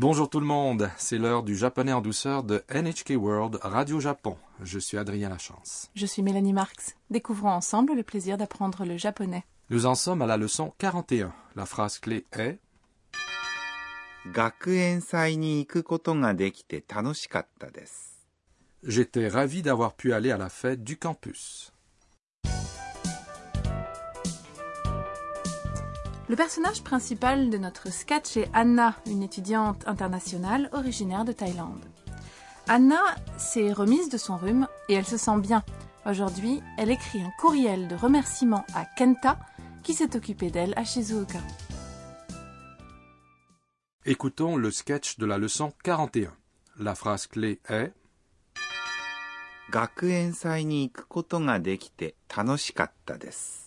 Bonjour tout le monde, c'est l'heure du japonais en douceur de NHK World Radio Japon. Je suis Adrien Lachance. Je suis Mélanie Marx. Découvrons ensemble le plaisir d'apprendre le japonais. Nous en sommes à la leçon 41. La phrase clé est J'étais ravi d'avoir pu aller à la fête du campus. Le personnage principal de notre sketch est Anna, une étudiante internationale originaire de Thaïlande. Anna s'est remise de son rhume et elle se sent bien. Aujourd'hui, elle écrit un courriel de remerciement à Kenta qui s'est occupé d'elle à Shizuoka. Écoutons le sketch de la leçon 41. La phrase clé est 学園祭に行くことができて楽しかったです。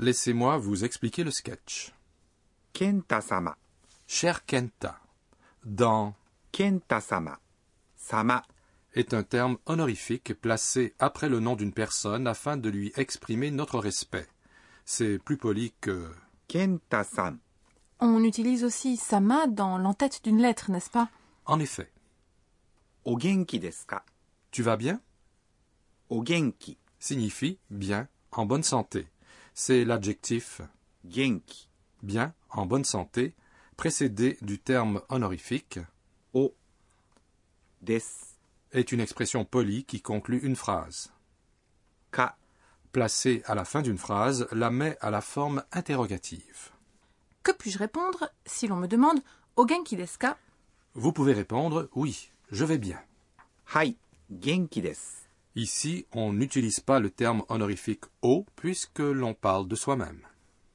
Laissez-moi vous expliquer le sketch. Kenta-sama. Cher Kenta, dans Kenta-sama, est un terme honorifique placé après le nom d'une personne afin de lui exprimer notre respect. C'est plus poli que Kentasan. On utilise aussi sama dans l'entête d'une lettre, n'est-ce pas? En effet. O genki desu ka? Tu vas bien? O genki signifie bien, en bonne santé c'est l'adjectif genki, bien, en bonne santé, précédé du terme honorifique o des est une expression polie qui conclut une phrase. Ka placée à la fin d'une phrase la met à la forme interrogative. Que puis-je répondre si l'on me demande au genki desu ka? Vous pouvez répondre oui, je vais bien. Hai, genki. Ici, on n'utilise pas le terme honorifique au puisque l'on parle de soi-même.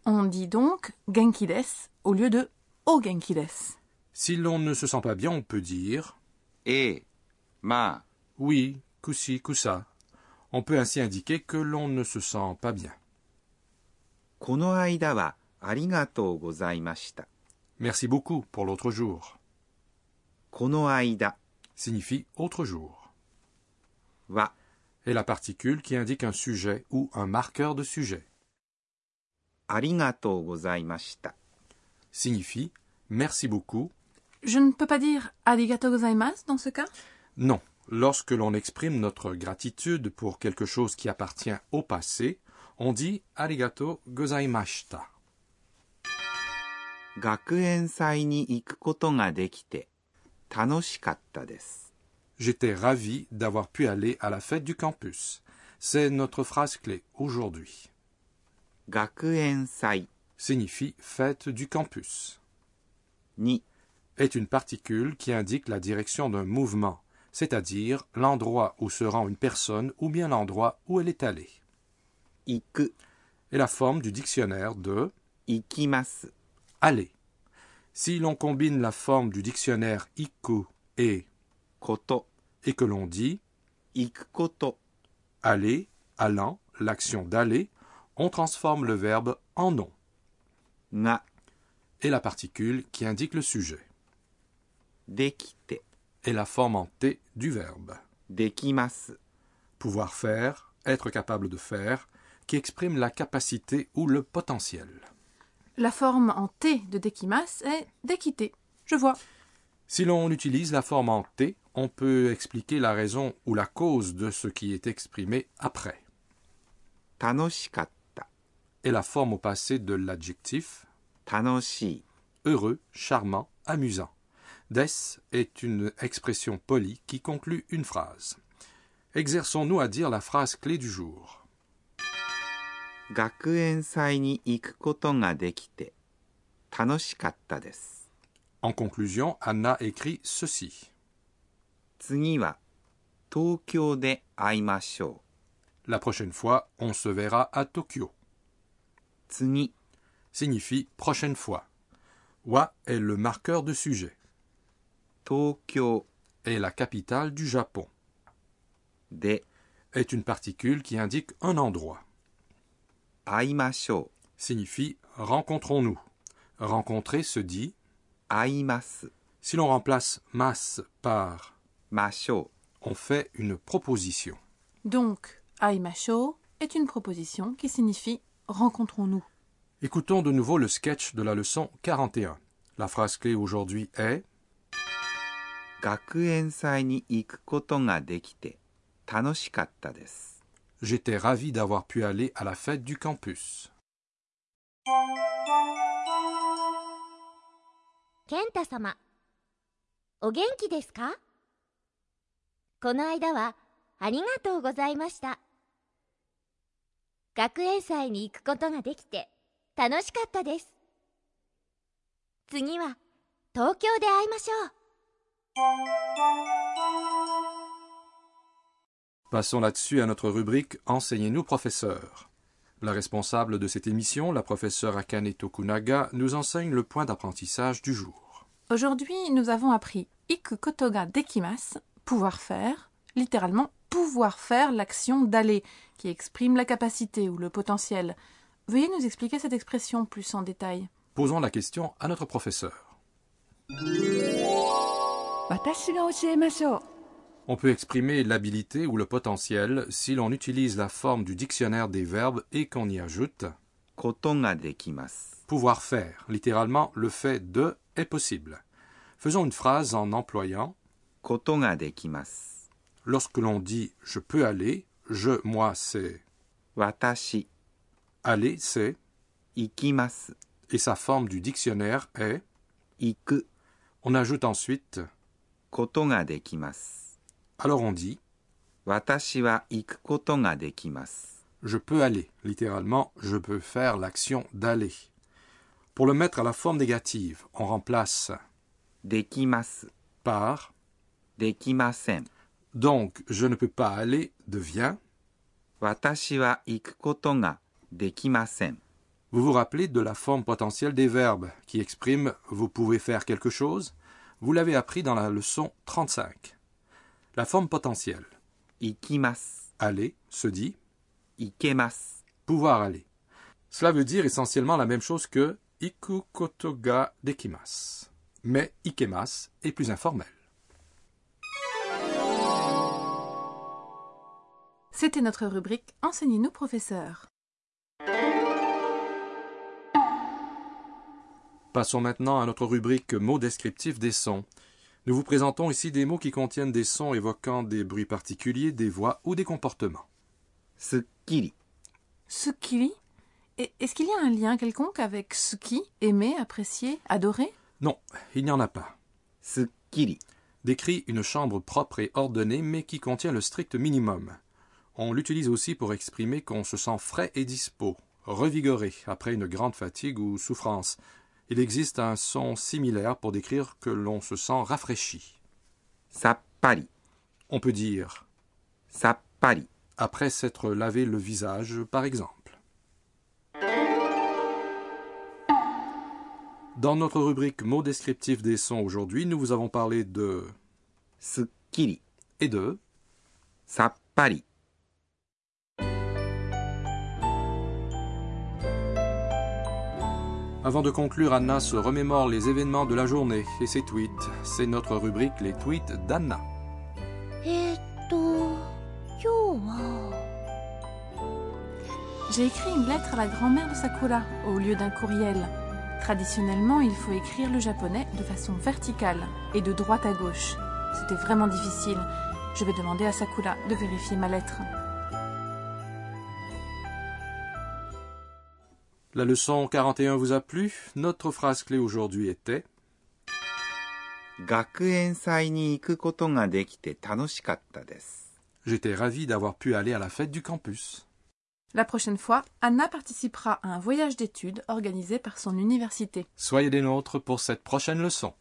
On dit donc genkides au lieu de o genkides. Si l'on ne se sent pas bien, on peut dire eh, ma. Oui, kusi, kusa. On peut ainsi indiquer que l'on ne se sent pas bien. Merci beaucoup pour l'autre jour. signifie autre jour. Va est la particule qui indique un sujet ou un marqueur de sujet. Signifie merci beaucoup. Je ne peux pas dire arigato gozaimasu dans ce cas? Non. Lorsque l'on exprime notre gratitude pour quelque chose qui appartient au passé, on dit arigato gozaimashita. Gakuen ni ga dekite tanoshikatta desu. J'étais ravi d'avoir pu aller à la fête du campus. C'est notre phrase clé aujourd'hui. Gakuensai signifie fête du campus. Ni est une particule qui indique la direction d'un mouvement, c'est-à-dire l'endroit où se rend une personne ou bien l'endroit où elle est allée. Iku est la forme du dictionnaire de ikimasu aller. Si l'on combine la forme du dictionnaire iku et koto et que l'on dit ikoto. Aller, allant, l'action d'aller, on transforme le verbe en nom. Na est la particule qui indique le sujet. Dekite est la forme en T du verbe. Dekimasu. Pouvoir faire, être capable de faire, qui exprime la capacité ou le potentiel. La forme en T de dekimas est dekite. Je vois. Si l'on utilise la forme en T, on peut expliquer la raison ou la cause de ce qui est exprimé après. Tanoshikatta est la forme au passé de l'adjectif heureux, charmant, amusant. Des est une expression polie qui conclut une phrase. Exerçons-nous à dire la phrase clé du jour. En conclusion, Anna écrit ceci. 次は東京で会いましょ La prochaine fois, on se verra à Tokyo. う。次、 Signifie prochaine fois. Wa est le marqueur de sujet. Tokyo est la capitale du Japon. で Est une particule qui indique un endroit. 会いましょ Signifie rencontrons-nous. Rencontrer se dit う。会います。 si l'on remplace mas par masho. On fait une proposition. Donc, aimasho est une proposition qui signifie rencontrons-nous. Écoutons de nouveau le sketch de la leçon 41. La phrase clé aujourd'hui est J'étais ravi d'avoir pu aller à la fête du campus. Kenta-sama. この間はありがとうございました学園祭に行くことができて楽しかったです次は東京で会いましょう Passons là-dessus à notre rubrique Enseignez-nous, professeur. La responsable de cette émission, la professeure Akane Tokunaga, nous enseigne le point d'apprentissage du jour. Aujourd'hui, nous avons appris iku koto ga dekimasu, pouvoir faire, littéralement pouvoir faire l'action d'aller, qui exprime la capacité ou le potentiel. Veuillez nous expliquer cette expression plus en détail. Posons la question à notre professeur. On peut exprimer l'habilité ou le potentiel si l'on utilise la forme du dictionnaire des verbes et qu'on y ajoute pouvoir faire, littéralement le fait de est possible. Faisons une phrase en employant Lorsque l'on dit je peux aller, je, moi, c'est watashi. Aller, c'est. Et sa forme du dictionnaire est. On ajoute ensuite. Alors on dit. Je peux aller, littéralement, je peux faire l'action d'aller. Pour le mettre à la forme négative, on remplace par donc, je ne peux pas aller devient. Vous vous rappelez de la forme potentielle des verbes qui exprime vous pouvez faire quelque chose? Vous l'avez appris dans la leçon 35. La forme potentielle. Aller se dit. Pouvoir aller. Cela veut dire essentiellement la même chose que ikukoto ga dekimas. Mais ikemas est plus informel. C'était notre rubrique Enseignez-nous, professeur. Passons maintenant à notre rubrique mots descriptifs des sons. Nous vous présentons ici des mots qui contiennent des sons évoquant des bruits particuliers, des voix ou des comportements. Tsukiri. Tsukiri? Est-ce qu'il y a un lien quelconque avec suki, aimer, apprécier, adorer? Non, il n'y en a pas. Tsukiri décrit une chambre propre et ordonnée mais qui contient le strict minimum. On l'utilise aussi pour exprimer qu'on se sent frais et dispos, revigoré après une grande fatigue ou souffrance. Il existe un son similaire pour décrire que l'on se sent rafraîchi. Sappari. On peut dire Sappari après s'être lavé le visage, par exemple. Dans notre rubrique mots descriptifs des sons aujourd'hui, nous vous avons parlé de Skiri et de Sappari. Avant de conclure, Anna se remémore les événements de la journée et ses tweets. C'est notre rubrique Les tweets d'Anna. J'ai écrit une lettre à la grand-mère de Sakura au lieu d'un courriel. Traditionnellement, il faut écrire le japonais de façon verticale et de droite à gauche. C'était vraiment difficile. Je vais demander à Sakura de vérifier ma lettre. La leçon 41 vous a plu Notre phrase clé aujourd'hui était 学園祭に行くことができて楽しかったです。 J'étais ravi d'avoir pu aller à la fête du campus. La prochaine fois, Anna participera à un voyage d'études organisé par son université. Soyez des nôtres pour cette prochaine leçon.